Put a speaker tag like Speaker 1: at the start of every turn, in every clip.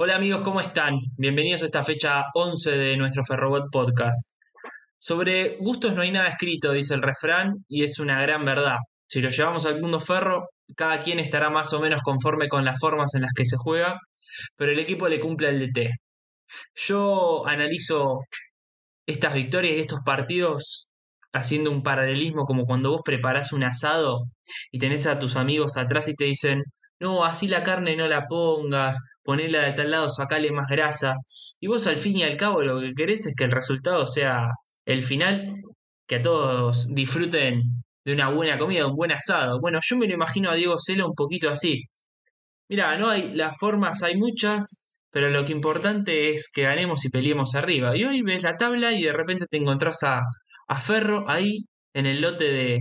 Speaker 1: Hola amigos, ¿cómo están? Bienvenidos a esta fecha 11 de nuestro Ferrobot Podcast. Sobre gustos no hay nada escrito, dice el refrán, y es una gran verdad. Si lo llevamos al mundo ferro, cada quien estará más o menos conforme con las formas en las que se juega, pero el equipo le cumple al DT. Yo analizo estas victorias y estos partidos haciendo un paralelismo como cuando vos preparás un asado y tenés a tus amigos atrás y te dicen, no, así la carne no la pongas, ponela de tal lado, sacale más grasa. Y vos al fin y al cabo lo que querés es que el resultado sea el final, que a todos disfruten de una buena comida, un buen asado. Bueno, yo me lo imagino a Diego Celo un poquito así. Mira, no hay, las formas hay muchas, pero lo que importante es que ganemos y peleemos arriba. Y hoy ves la tabla y de repente te encontrás a, a Ferro ahí en el lote de,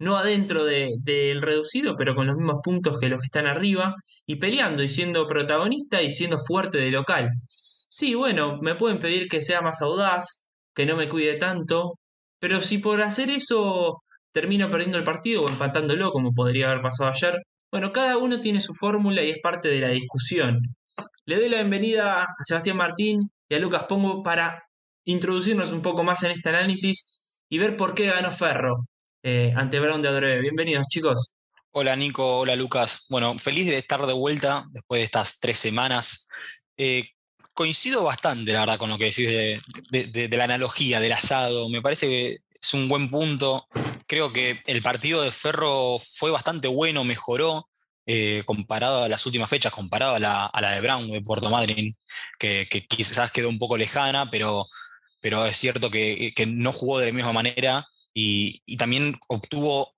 Speaker 1: no adentro del reducido, pero con los mismos puntos que los que están arriba, y peleando y siendo protagonista y siendo fuerte de local. Sí, bueno, me pueden pedir que sea más audaz, que no me cuide tanto, pero si por hacer eso termino perdiendo el partido o empatándolo, como podría haber pasado ayer, bueno, cada uno tiene su fórmula y es parte de la discusión. Le doy la bienvenida a Sebastián Martín y a Lucas Pongo para introducirnos un poco más en este análisis y ver por qué ganó Ferro eh, ante Brown de. Bienvenidos, chicos.
Speaker 2: Hola, Nico. Hola, Lucas. Bueno, feliz de estar de vuelta después de estas tres semanas. Eh, coincido bastante, la verdad, con lo que decís de, la analogía del asado. Me parece que es un buen punto. Creo que el partido de Ferro fue bastante bueno, mejoró. Eh, comparado a las últimas fechas, comparado a la, de Brown de Puerto Madryn, que, quizás quedó un poco lejana, pero, pero es cierto que, que, no jugó de la misma manera y, también obtuvo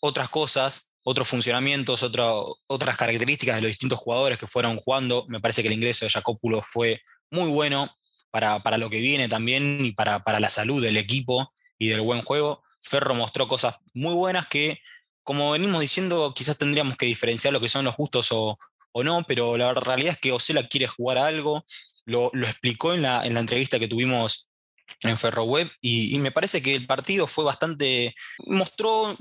Speaker 2: otras cosas, otros funcionamientos, otras características de los distintos jugadores que fueron jugando. Me parece que el ingreso de Jacopulo fue muy bueno para, lo que viene también y para, la salud del equipo y del buen juego. Ferro mostró cosas muy buenas que, como venimos diciendo, quizás tendríamos que diferenciar lo que son los gustos o, no, pero la realidad es que Osela quiere jugar algo, lo, explicó en la, en la entrevista que tuvimos en Ferroweb y, y, me parece que el partido fue bastante, mostró,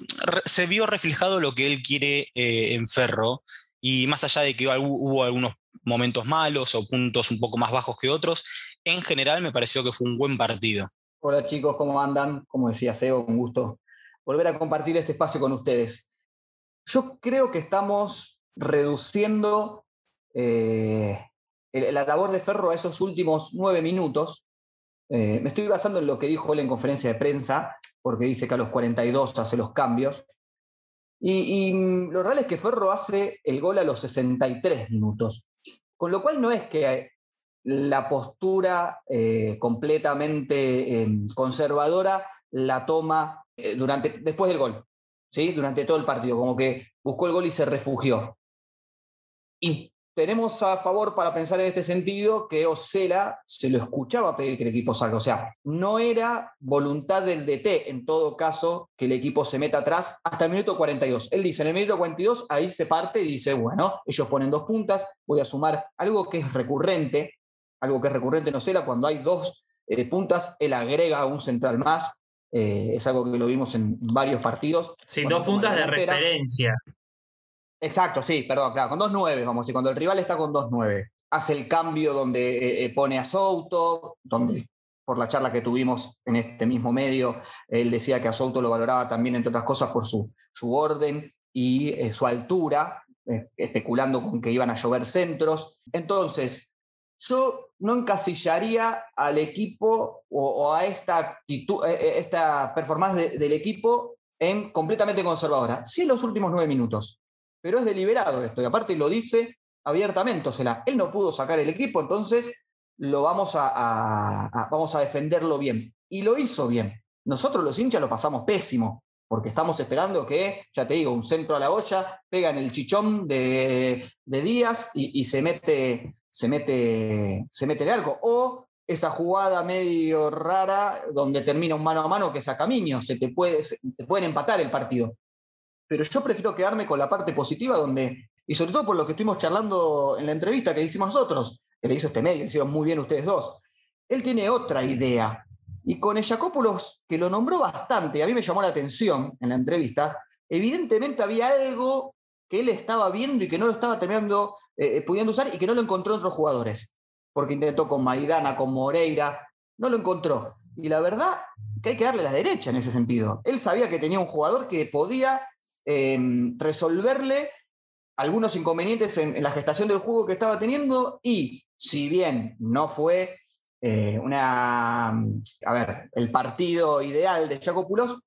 Speaker 2: se vio reflejado lo que él quiere eh, en Ferro y más allá de que hubo algunos momentos malos o puntos un poco más bajos que otros, en general me pareció que fue un buen partido.
Speaker 3: Hola chicos, ¿cómo andan? Como decía Sebo, con gusto volver a compartir este espacio con ustedes. Yo creo que estamos reduciendo eh, la labor de Ferro a esos últimos nueve minutos, eh, me estoy basando en lo que dijo él en conferencia de prensa, porque dice que a los 42 hace los cambios. Y, mm, lo real es que Ferro hace el gol a los 63 minutos. Con lo cual no es que la postura eh, completamente em, conservadora la toma eh, durante, después del gol, ¿sí? durante todo el partido, como que buscó el gol y se refugió. Y tenemos a favor para pensar en este sentido que Osela se lo escuchaba pedir que el equipo salga. O sea, no era voluntad del DT, en todo caso, que el equipo se meta atrás hasta el minuto 42. Él dice, en el minuto 42, ahí se parte y dice, bueno, ellos ponen dos puntas, voy a sumar algo que es recurrente, algo que es recurrente en Osela, cuando hay dos eh, puntas, él agrega un central más. Eh, es algo que lo vimos en varios partidos.
Speaker 1: Sí, dos puntas de referencia.
Speaker 3: Exacto, sí, perdón, claro, con 2-9, vamos a cuando el rival está con 2-9, hace el cambio donde eh, eh, pone a Souto, donde por la charla que tuvimos en este mismo medio, él decía que a Souto lo valoraba también, entre otras cosas, por su, su orden y eh, su altura, especulando con que iban a llover centros. Entonces, yo no encasillaría al equipo o, a esta actitud, esta performance del equipo en completamente conservadora. Sí, en los últimos nueve minutos pero es deliberado esto, y aparte lo dice abiertamente, o sea, él no pudo sacar el equipo, entonces lo vamos a, vamos a defenderlo bien. Y lo hizo bien. Nosotros los hinchas lo pasamos pésimo, porque estamos esperando que, ya te digo, un centro a la olla, pega en el chichón de, Díaz y, se mete, se mete, se mete el arco. O esa jugada medio rara donde termina un mano a mano que saca Miño, se te, puede, se te pueden empatar el partido pero yo prefiero quedarme con la parte positiva donde, y sobre todo por lo que estuvimos charlando en la entrevista que hicimos nosotros, que le hizo este medio, hicieron muy bien ustedes dos, él tiene otra idea. Y con Ejacópulos, que lo nombró bastante, a mí me llamó la atención en la entrevista, evidentemente había algo que él estaba viendo y que no lo estaba terminando, eh, eh, pudiendo usar y que no lo encontró en otros jugadores. Porque intentó con Maidana, con Moreira, no lo encontró. Y la verdad que hay que darle la derecha en ese sentido. Él sabía que tenía un jugador que podía em, resolverle algunos inconvenientes en, la gestación del juego que estaba teniendo y si bien no fue eh, una, a ver, el partido ideal de Chaco Pulos,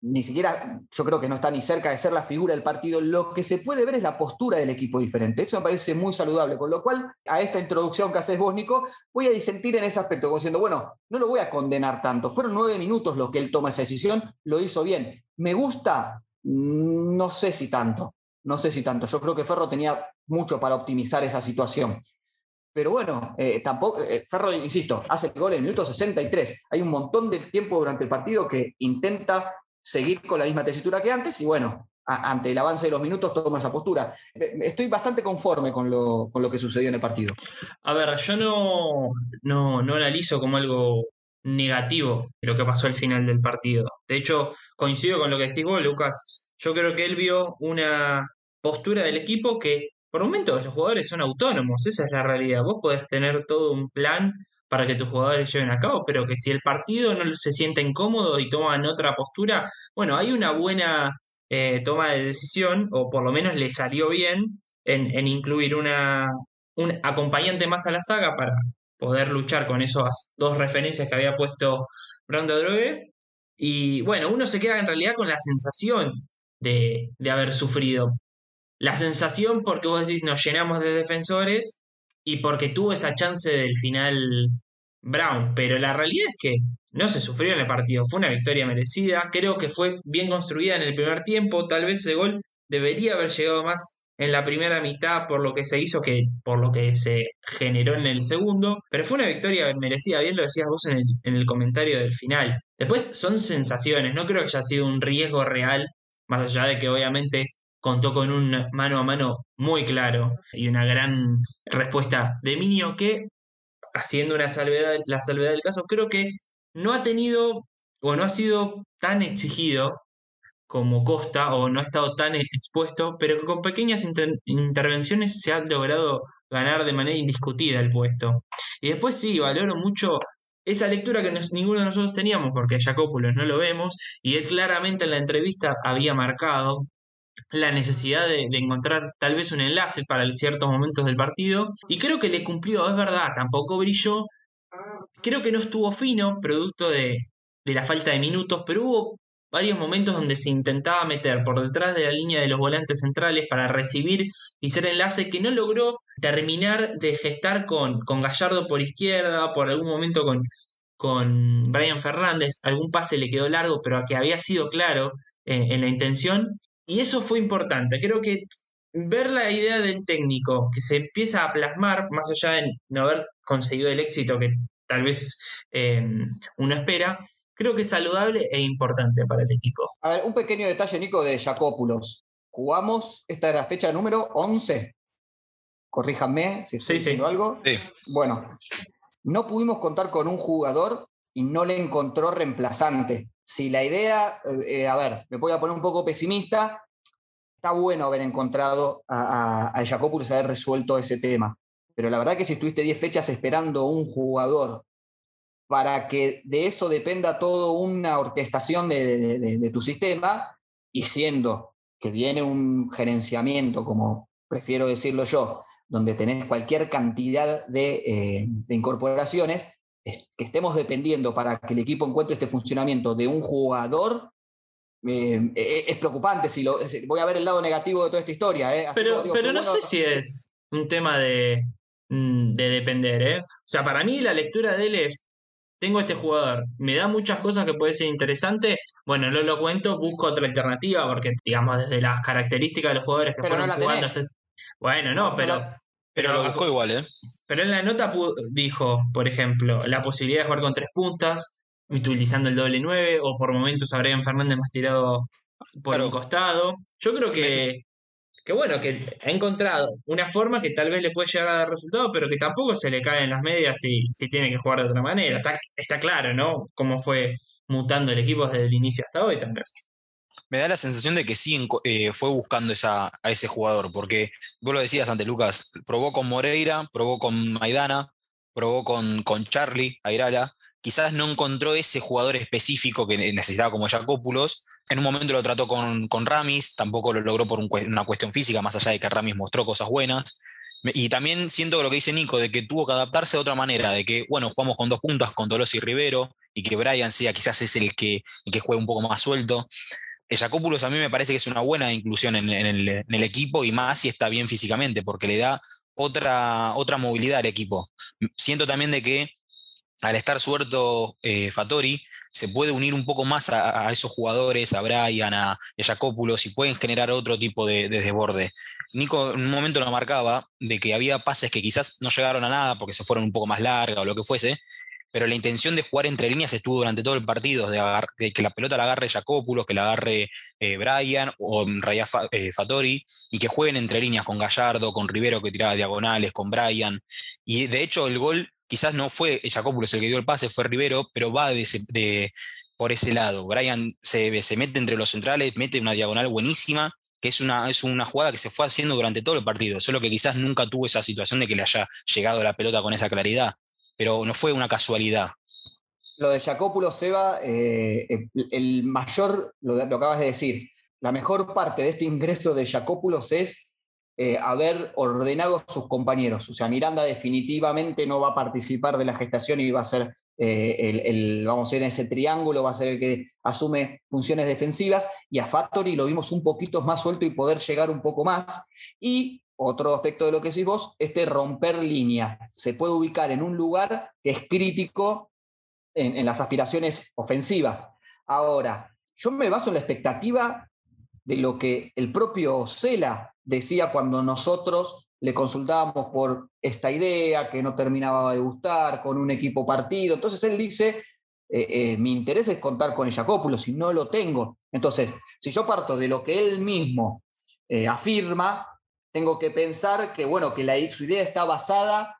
Speaker 3: ni siquiera, yo creo que no está ni cerca de ser la figura del partido. Lo que se puede ver es la postura del equipo diferente. Eso me parece muy saludable. Con lo cual, a esta introducción que haces vos, Nico, voy a disentir en ese aspecto, como diciendo, bueno, no lo voy a condenar tanto. Fueron nueve minutos los que él toma esa decisión, lo hizo bien. ¿Me gusta? No sé si tanto. No sé si tanto. Yo creo que Ferro tenía mucho para optimizar esa situación. Pero bueno, eh, tampoco, eh, Ferro, insisto, hace el gol en el minuto 63. Hay un montón de tiempo durante el partido que intenta seguir con la misma tesitura que antes y bueno, ante el avance de los minutos toma esa postura. Estoy bastante conforme con lo, con lo que sucedió en el partido.
Speaker 1: A ver, yo no, no, no analizo como algo negativo lo que pasó al final del partido. De hecho, coincido con lo que decís vos, Lucas. Yo creo que él vio una postura del equipo que por momentos los jugadores son autónomos, esa es la realidad. Vos podés tener todo un plan para que tus jugadores lleven a cabo, pero que si el partido no se siente incómodo y toman otra postura, bueno, hay una buena eh, toma de decisión, o por lo menos le salió bien en, incluir una, un acompañante más a la saga para poder luchar con esas dos referencias que había puesto Brando Drogue. Y bueno, uno se queda en realidad con la sensación de, de haber sufrido. La sensación porque vos decís, nos llenamos de defensores y porque tuvo esa chance del final Brown, pero la realidad es que no se sufrió en el partido, fue una victoria merecida, creo que fue bien construida en el primer tiempo, tal vez ese gol debería haber llegado más en la primera mitad por lo que se hizo que por lo que se generó en el segundo, pero fue una victoria merecida, bien lo decías vos en el, en el comentario del final. Después son sensaciones, no creo que haya sido un riesgo real, más allá de que obviamente contó con un mano a mano muy claro y una gran respuesta de Minio que, haciendo una salvedad, la salvedad del caso, creo que no ha tenido o no ha sido tan exigido como Costa o no ha estado tan expuesto, pero que con pequeñas intervenciones se ha logrado ganar de manera indiscutida el puesto. Y después sí, valoro mucho esa lectura que ninguno de nosotros teníamos, porque Jacópulos no lo vemos, y él claramente en la entrevista había marcado la necesidad de, encontrar tal vez un enlace para ciertos momentos del partido y creo que le cumplió, es verdad, tampoco brilló, creo que no estuvo fino, producto de, la falta de minutos, pero hubo varios momentos donde se intentaba meter por detrás de la línea de los volantes centrales para recibir y ser enlace que no logró terminar de gestar con, con Gallardo por izquierda, por algún momento con, con Brian Fernández, algún pase le quedó largo, pero que había sido claro eh, en la intención, y eso fue importante. Creo que ver la idea del técnico que se empieza a plasmar, más allá de no haber conseguido el éxito que tal vez em, uno espera, creo que es saludable e importante para el equipo.
Speaker 3: A ver, un pequeño detalle, Nico, de Jacópulos. Jugamos, esta era la fecha número 11. Corríjanme si estoy diciendo algo. Sí. Bueno, no pudimos contar con un jugador y no le encontró reemplazante si la idea, eh, a ver, me voy a poner un poco pesimista, está bueno haber encontrado a, a, a haber resuelto ese tema. Pero la verdad que si estuviste 10 fechas esperando un jugador para que de eso dependa toda una orquestación de, tu sistema, y siendo que viene un gerenciamiento, como prefiero decirlo yo, donde tenés cualquier cantidad de, eh, de incorporaciones, que estemos dependiendo para que el equipo encuentre este funcionamiento de un jugador, eh, eh, es preocupante. Si lo, voy a ver el lado negativo de toda esta historia.
Speaker 1: ¿eh? pero pero no sé si es un tema de, mm, de depender. ¿eh? O sea, para mí la lectura de él es, tengo este jugador, me da muchas cosas que puede ser interesante, bueno, no lo cuento, busco otra alternativa, porque digamos, desde las características de los jugadores que fueron jugando... Este bueno, no, pero...
Speaker 2: Pero, lo buscó igual, ¿eh?
Speaker 1: Pero en la nota dijo, por ejemplo, la posibilidad de jugar con tres puntas, utilizando el doble nueve, o por momentos a Brian Fernández más tirado por un costado. Yo creo que, que, bueno, que ha encontrado una forma que tal vez le puede llegar a dar resultado, pero que tampoco se le cae en las medias si, si tiene que jugar de otra manera. Está, está claro, ¿no? Cómo fue mutando el equipo desde el inicio hasta hoy también.
Speaker 2: me da la sensación de que sí eh, fue buscando esa, a ese jugador, porque vos lo decías antes, Lucas, probó con Moreira, probó con Maidana, probó con, con Charlie Airala, quizás no encontró ese jugador específico que necesitaba como Jacópulos. En un momento lo trató con, con Ramis, tampoco lo logró por una cuestión física, más allá de que Ramis mostró cosas buenas. Y también siento lo que dice Nico, de que tuvo que adaptarse de otra manera, de que, bueno, jugamos con dos puntas, con Tolosi y Rivero, y que Brian sea quizás es el que, que juegue un poco más suelto. El Jacópulos a mí me parece que es una buena inclusión en, el, equipo y más si está bien físicamente, porque le da otra, otra movilidad al equipo. Siento también de que al estar suelto eh, Fatori, se puede unir un poco más a, esos jugadores, a Brian, a, Jacópulos, y pueden generar otro tipo de, desborde. Nico en un momento lo marcaba de que había pases que quizás no llegaron a nada porque se fueron un poco más largas o lo que fuese, pero la intención de jugar entre líneas estuvo durante todo el partido, de, que la pelota la agarre Jacópulos, que la agarre eh, Brian o Raya eh, Fatori, y que jueguen entre líneas con Gallardo, con Rivero que tiraba diagonales, con Brian. Y de hecho el gol quizás no fue Jacópulos el que dio el pase, fue Rivero, pero va de, por ese lado. Brian se, mete entre los centrales, mete una diagonal buenísima, que es una, es una jugada que se fue haciendo durante todo el partido, solo que quizás nunca tuvo esa situación de que le haya llegado la pelota con esa claridad, pero no fue una casualidad.
Speaker 3: Lo de Jacópulos, Seba, eh, el mayor, lo, lo acabas de decir, la mejor parte de este ingreso de Jacópulos es eh, haber ordenado a sus compañeros. O sea, Miranda definitivamente no va a participar de la gestación y va a ser eh, el, vamos a ir en ese triángulo, va a ser el que asume funciones defensivas, y a Factory lo vimos un poquito más suelto y poder llegar un poco más. Y otro aspecto de lo que decís vos, este romper línea. Se puede ubicar en un lugar que es crítico en, en las aspiraciones ofensivas. Ahora, yo me baso en la expectativa de lo que el propio Cela decía cuando nosotros le consultábamos por esta idea que no terminaba de gustar, con un equipo partido. Entonces él dice, eh, eh, mi interés es contar con el Jacópulo, si no lo tengo. Entonces, si yo parto de lo que él mismo eh, afirma, tengo que pensar que, bueno, que su idea está basada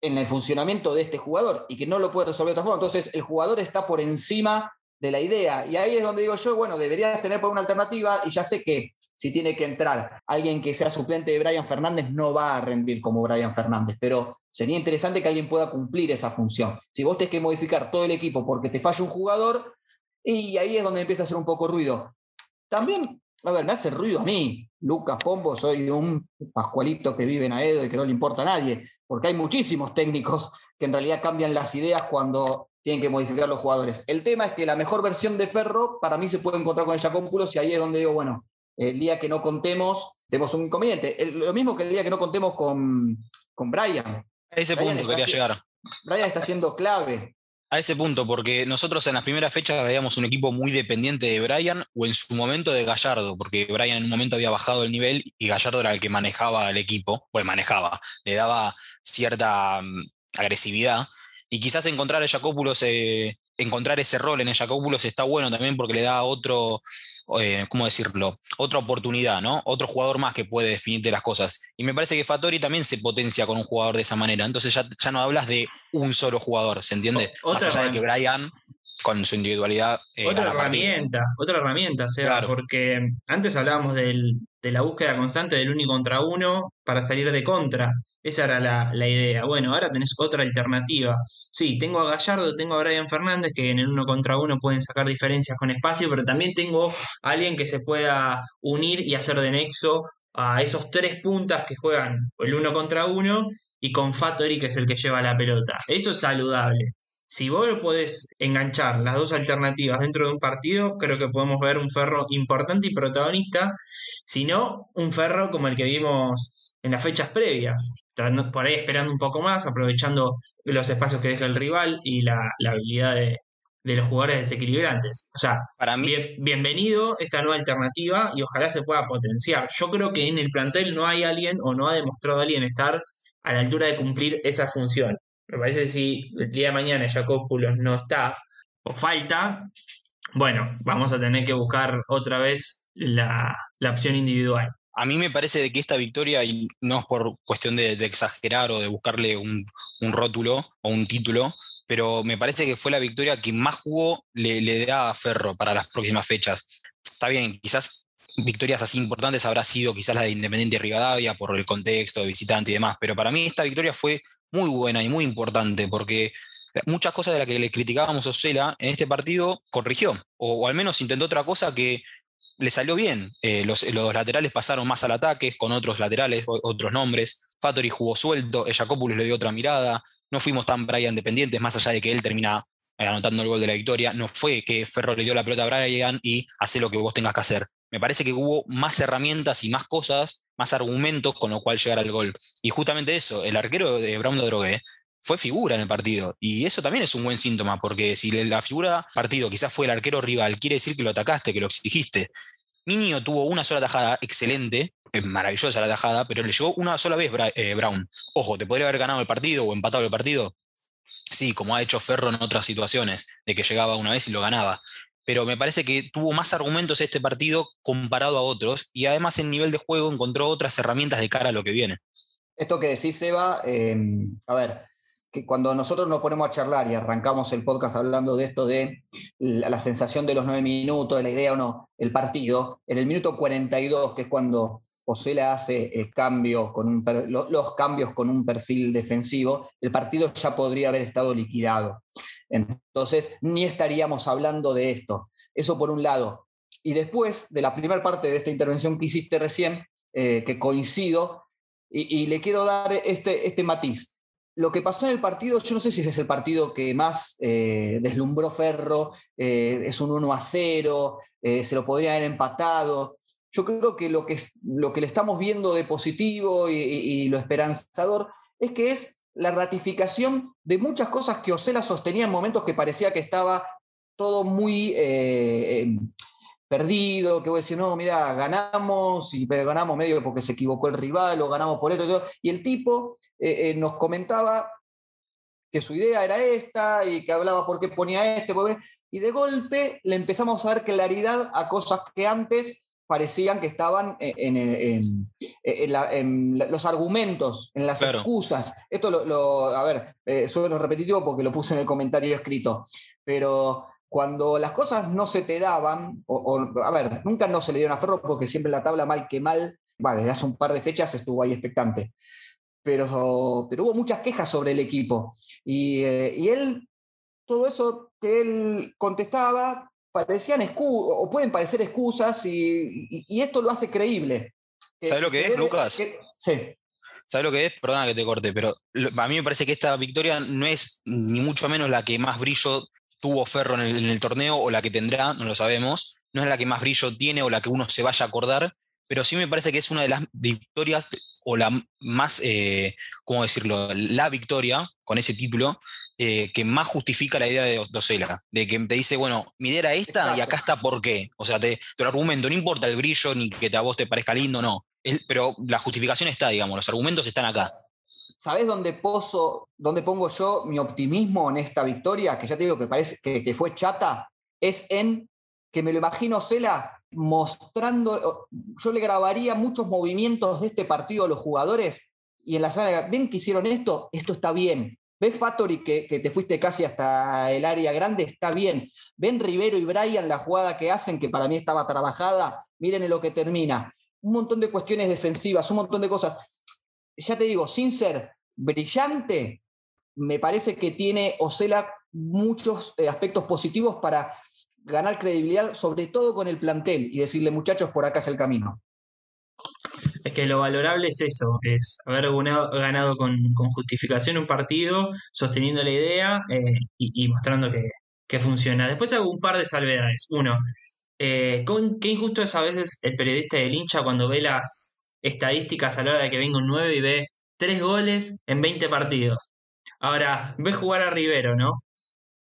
Speaker 3: en el funcionamiento de este jugador y que no lo puede resolver de otra forma. Entonces, el jugador está por encima de la idea. Y ahí es donde digo yo, bueno, deberías tener por una alternativa y ya sé que si tiene que entrar alguien que sea suplente de Brian Fernández, no va a rendir como Brian Fernández, pero sería interesante que alguien pueda cumplir esa función. Si vos tenés que modificar todo el equipo porque te falla un jugador, y ahí es donde empieza a hacer un poco ruido. También, a ver, me hace ruido a mí, Lucas Pombo, soy un pascualito que vive en Aedo y que no le importa a nadie, porque hay muchísimos técnicos que en realidad cambian las ideas cuando tienen que modificar los jugadores. El tema es que la mejor versión de Ferro para mí se puede encontrar con el Jacópulos y ahí es donde digo, bueno, el día que no contemos, tenemos un inconveniente. lo mismo que el día que no contemos con, con Brian. A
Speaker 2: ese punto quería llegar.
Speaker 3: Brian está siendo clave.
Speaker 2: A ese punto, porque nosotros en las primeras fechas veíamos un equipo muy dependiente de Brian o en su momento de Gallardo, porque Brian en un momento había bajado el nivel y Gallardo era el que manejaba el equipo, pues manejaba, le daba cierta mm, agresividad. Y quizás encontrar a Jacópulos, eh, encontrar ese rol en el Jacópulos está bueno también porque le da otro, eh, ¿cómo decirlo? Otra oportunidad, ¿no? Otro jugador más que puede definirte las cosas. Y me parece que Fattori también se potencia con un jugador de esa manera. Entonces ya, ya no hablas de un solo jugador, ¿se entiende? más allá de que Brian con su individualidad.
Speaker 1: Eh, otra herramienta, otra herramienta, porque antes hablábamos de la búsqueda constante del uno contra uno para salir de contra. Esa era la, idea. Bueno, ahora tenés otra alternativa. Sí, tengo a Gallardo, tengo a Brian Fernández, que en el uno contra uno pueden sacar diferencias con espacio, pero también tengo a alguien que se pueda unir y hacer de nexo a esos tres puntas que juegan el uno contra uno y con Fattori, que es el que lleva la pelota. Eso es saludable. Si vos podés enganchar las dos alternativas dentro de un partido, creo que podemos ver un ferro importante y protagonista, si no, un ferro como el que vimos en las fechas previas, por ahí esperando un poco más, aprovechando los espacios que deja el rival y la, habilidad de, los jugadores desequilibrantes. O sea, Para mí... bienvenido esta nueva alternativa y ojalá se pueda potenciar. Yo creo que en el plantel no hay alguien o no ha demostrado alguien estar a la altura de cumplir esa función. Me parece que si el día de mañana Jacópulos no está o falta, bueno, vamos a tener que buscar otra vez la, opción individual.
Speaker 2: A mí me parece de que esta victoria, y no es por cuestión de, exagerar o de buscarle un, rótulo o un título, pero me parece que fue la victoria que más jugó le, le da a Ferro para las próximas fechas. está bien, quizás victorias así importantes habrá sido quizás la de Independiente Rivadavia por el contexto de visitante y demás, pero para mí esta victoria fue muy buena y muy importante porque muchas cosas de las que le criticábamos a Osela en este partido corrigió, o, al menos intentó otra cosa que le salió bien. Eh, los, laterales pasaron más al ataque con otros laterales, otros nombres. Fattori jugó suelto, Jacopoulos le dio otra mirada. No fuimos tan Brian dependientes, más allá de que él termina eh, anotando el gol de la victoria. No fue que Ferro le dio la pelota a Brian y hace lo que vos tengas que hacer. Me parece que hubo más herramientas y más cosas, más argumentos con lo cual llegar al gol. Y justamente eso, el arquero de Brown de Drogué fue figura en el partido. Y eso también es un buen síntoma, porque si la figura partido quizás fue el arquero rival, quiere decir que lo atacaste, que lo exigiste. Niño tuvo una sola tajada excelente, maravillosa la tajada, pero le llegó una sola vez eh, Brown. Ojo, ¿te podría haber ganado el partido o empatado el partido? Sí, como ha hecho Ferro en otras situaciones, de que llegaba una vez y lo ganaba. Pero me parece que tuvo más argumentos este partido comparado a otros y además en nivel de juego encontró otras herramientas de cara a lo que viene.
Speaker 3: Esto que decís, Seba, eh, a ver, que cuando nosotros nos ponemos a charlar y arrancamos el podcast hablando de esto de la, sensación de los nueve minutos, de la idea o no, el partido, en el minuto 42, que es cuando José hace el cambio con los cambios con un perfil defensivo, el partido ya podría haber estado liquidado. Entonces, ni estaríamos hablando de esto. Eso por un lado. Y después de la primera parte de esta intervención que hiciste recién, eh, que coincido, y, le quiero dar este, este matiz lo que pasó en el partido, yo no sé si es el partido que más eh, deslumbró Ferro, eh, es un 1 a 0, eh, se lo podría haber empatado. Yo creo que lo que, lo que le estamos viendo de positivo y, lo esperanzador es que es la ratificación de muchas cosas que Osela sostenía en momentos que parecía que estaba todo muy perdido, que voy a decir, no, mira, ganamos, y, pero ganamos medio porque se equivocó el rival, o ganamos por esto, y, y el tipo eh, eh, nos comentaba que su idea era esta, y que hablaba por qué ponía este, y de golpe le empezamos a dar claridad a cosas que antes parecían que estaban en, los argumentos, en las excusas. Esto lo, a ver, eh, sueno repetitivo porque lo puse en el comentario escrito, pero cuando las cosas no se te daban, o, a ver, nunca no se le dieron a Ferro porque siempre la tabla mal que mal, bueno, desde hace un par de fechas estuvo ahí expectante, pero, pero hubo muchas quejas sobre el equipo. Y, eh, él, todo eso que él contestaba, parecían excusas, o pueden parecer excusas, y, esto lo hace creíble.
Speaker 2: ¿Sabes lo que es, Lucas?
Speaker 3: sí.
Speaker 2: ¿Sabes lo que es? Perdona que te corte, pero a mí me parece que esta victoria no es ni mucho menos la que más brillo tuvo Ferro en el, torneo o la que tendrá, no lo sabemos. No es la que más brillo tiene o la que uno se vaya a acordar, pero sí me parece que es una de las victorias o la más, eh, ¿cómo decirlo? La victoria con ese título eh, que más justifica la idea de Docela, de que te dice, bueno, mi idea era esta y acá está por qué. O sea, te, lo argumento, no importa el brillo ni que a vos te parezca lindo, no. pero la justificación está, digamos, los argumentos están acá.
Speaker 3: ¿Sabés dónde, dónde pongo yo mi optimismo en esta victoria? Que ya te digo que parece que, fue chata. Es en que me lo imagino Cela mostrando. Yo le grabaría muchos movimientos de este partido a los jugadores y en la sala, ven que hicieron esto, esto está bien. ¿Ves Factory que, que, te fuiste casi hasta el área grande? Está bien. ¿Ven Rivero y Brian la jugada que hacen, que para mí estaba trabajada? Miren en lo que termina. Un montón de cuestiones defensivas, un montón de cosas ya te digo, sin ser brillante, me parece que tiene Osela muchos eh, aspectos positivos para ganar credibilidad, sobre todo con el plantel, y decirle, muchachos, por acá es el camino.
Speaker 1: Es que lo valorable es eso, es haber ganado, con, justificación un partido, sosteniendo la idea eh, y, mostrando que, funciona. Después hago un par de salvedades. Uno, eh, qué injusto es a veces el periodista del hincha cuando ve las, estadísticas a la hora de que venga un 9 y ve 3 goles en 20 partidos. Ahora, ve jugar a Rivero, ¿no?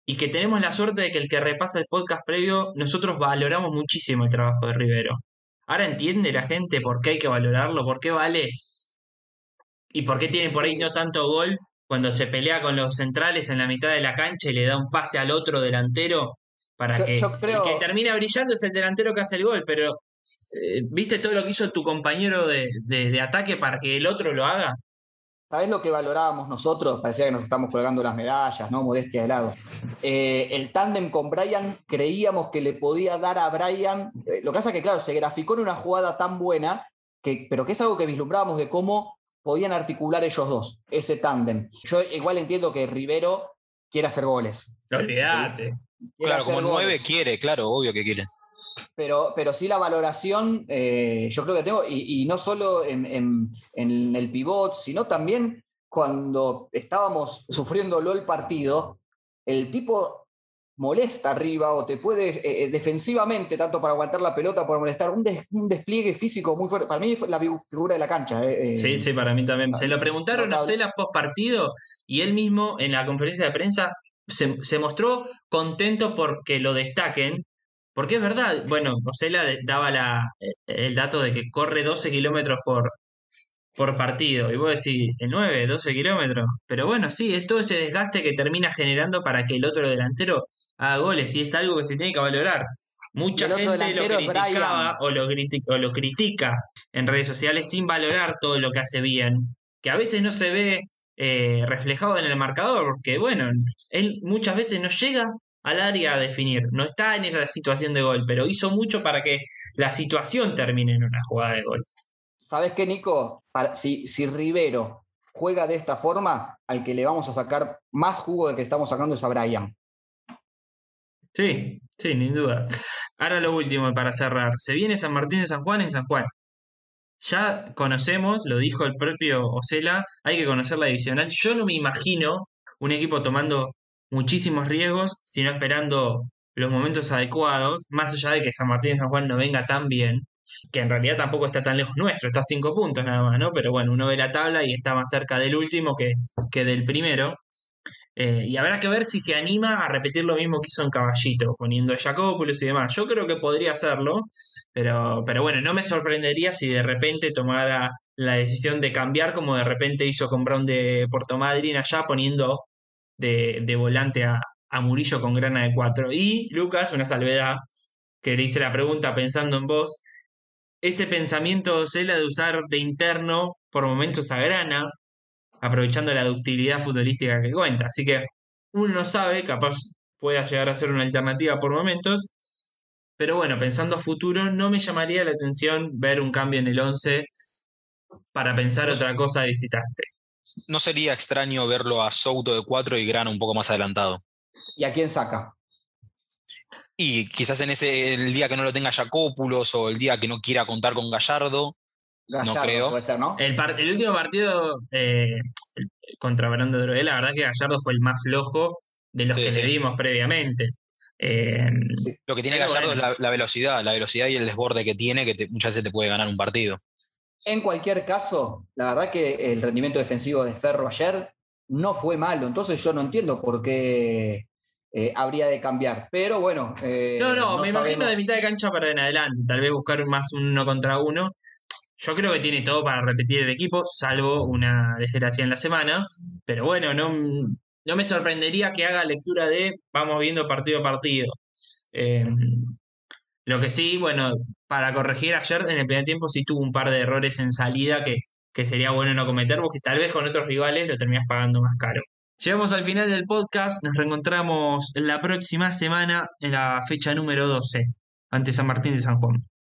Speaker 1: Y que tenemos la suerte de que el que repasa el podcast previo, nosotros valoramos muchísimo el trabajo de Rivero. Ahora entiende la gente por qué hay que valorarlo, por qué vale y por qué tiene por ahí no tanto gol cuando se pelea con los centrales en la mitad de la cancha y le da un pase al otro delantero para que el que termina brillando es el delantero que hace el gol, pero eh, ¿viste todo lo que hizo tu compañero de, ataque para que el otro lo haga?
Speaker 3: ¿Sabés lo que valorábamos nosotros? Parecía que nos estamos colgando las medallas, ¿no? Modestia de lado. Eh, el tándem con Brian, creíamos que le podía dar a Brian. Eh, lo que pasa es que, claro, se graficó en una jugada tan buena, que, pero que es algo que vislumbrábamos de cómo podían articular ellos dos, ese tándem. Yo igual entiendo que Rivero quiere hacer goles.
Speaker 1: Olvídate.
Speaker 2: Claro, como nueve quiere, claro, obvio que quiere.
Speaker 3: Pero, pero sí la valoración, eh, yo creo que tengo, y, no solo en, el pivot, sino también cuando estábamos sufriéndolo el partido, el tipo molesta arriba o te puede eh, eh, defensivamente, tanto para aguantar la pelota, para molestar, un, despliegue físico muy fuerte. Para mí fue la figura de la cancha.
Speaker 1: sí, sí, para mí también. Se lo preguntaron a Cela post partido y él mismo en la conferencia de prensa se, se mostró contento porque lo destaquen porque es verdad, bueno, Osela daba la, eh, el dato de que corre 12 kilómetros por, por partido. Y vos decís, ¿el 9, 12 kilómetros? Pero bueno, sí, es todo ese desgaste que termina generando para que el otro delantero haga goles. Y es algo que se tiene que valorar. Mucha gente lo criticaba o lo, o lo critica en redes sociales sin valorar todo lo que hace bien. Que a veces no se ve eh, reflejado en el marcador, porque bueno, él muchas veces no llega al área a definir. No está en esa situación de gol, pero hizo mucho para que la situación termine en una jugada de gol.
Speaker 3: ¿Sabes qué, Nico? si, si Rivero juega de esta forma, al que le vamos a sacar más jugo del que estamos sacando es a Brian.
Speaker 1: Sí, sí, sin duda. Ahora lo último para cerrar. Se viene San Martín de San Juan en San Juan. Ya conocemos, lo dijo el propio Osela, hay que conocer la divisional. Yo no me imagino un equipo tomando muchísimos riesgos, sino esperando los momentos adecuados, más allá de que San Martín y San Juan no venga tan bien, que en realidad tampoco está tan lejos nuestro, está a cinco puntos nada más, ¿no? Pero bueno, uno ve la tabla y está más cerca del último que, que del primero. Eh, y habrá que ver si se anima a repetir lo mismo que hizo en Caballito, poniendo a Jacopoulos y demás. Yo creo que podría hacerlo, pero, pero bueno, no me sorprendería si de repente tomara la decisión de cambiar, como de repente hizo con Brown de Puerto Madryn allá, poniendo de, volante a, Murillo con grana de 4. Y Lucas, una salvedad, que le hice la pregunta pensando en vos, ese pensamiento Cela de usar de interno por momentos a grana, aprovechando la ductilidad futbolística que cuenta. Así que uno no sabe, capaz pueda llegar a ser una alternativa por momentos, pero bueno, pensando a futuro, no me llamaría la atención ver un cambio en el 11 para pensar otra cosa de visitante
Speaker 2: no sería extraño verlo a Souto de 4 y Grana un poco más adelantado.
Speaker 3: ¿Y a quién saca?
Speaker 2: Y quizás en ese el día que no lo tenga Jacópulos o el día que no quiera contar con Gallardo. no creo.
Speaker 3: Puede ser, ¿no?
Speaker 1: El, último partido eh, contra Brando de la verdad que Gallardo fue el más flojo de los que le dimos previamente.
Speaker 2: Eh, lo que tiene Gallardo es la, velocidad, la velocidad y el desborde que tiene, que muchas veces te puede ganar un partido.
Speaker 3: En cualquier caso, la verdad que el rendimiento defensivo de Ferro ayer no fue malo, entonces yo no entiendo por qué eh, habría de cambiar. Pero bueno.
Speaker 1: Eh, no, no, me imagino de mitad de cancha para en adelante, tal vez buscar más uno contra uno. Yo creo que tiene todo para repetir el equipo, salvo una desgracia en la semana. Pero bueno, no, no me sorprendería que haga lectura de vamos viendo partido a partido. Eh, lo que sí, bueno, para corregir ayer en el primer tiempo sí tuvo un par de errores en salida que, que sería bueno no cometer, porque tal vez con otros rivales lo terminas pagando más caro. Llegamos al final del podcast, nos reencontramos la próxima semana en la fecha número 12 ante San Martín de San Juan.